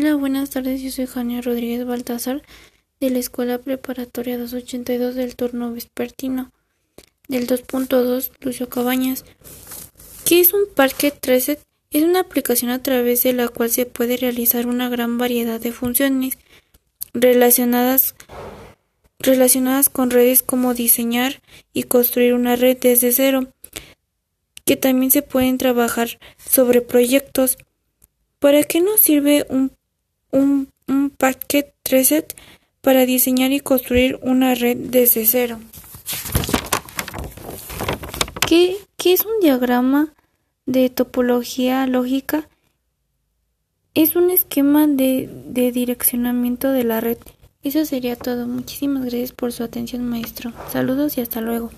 Hola, buenas tardes. Yo soy Jania Rodríguez Baltazar de la Escuela Preparatoria 282 del turno vespertino del 2.2 Lucio Cabañas. ¿Qué es un parque Tracet? Es una aplicación a través de la cual se puede realizar una gran variedad de funciones relacionadas relacionadas con redes como diseñar y construir una red desde cero, que también se pueden trabajar sobre proyectos ¿Para qué nos sirve un, un, un Packet Reset? Para diseñar y construir una red desde cero. ¿Qué, ¿Qué es un diagrama de topología lógica? Es un esquema de, de direccionamiento de la red. Eso sería todo. Muchísimas gracias por su atención, maestro. Saludos y hasta luego.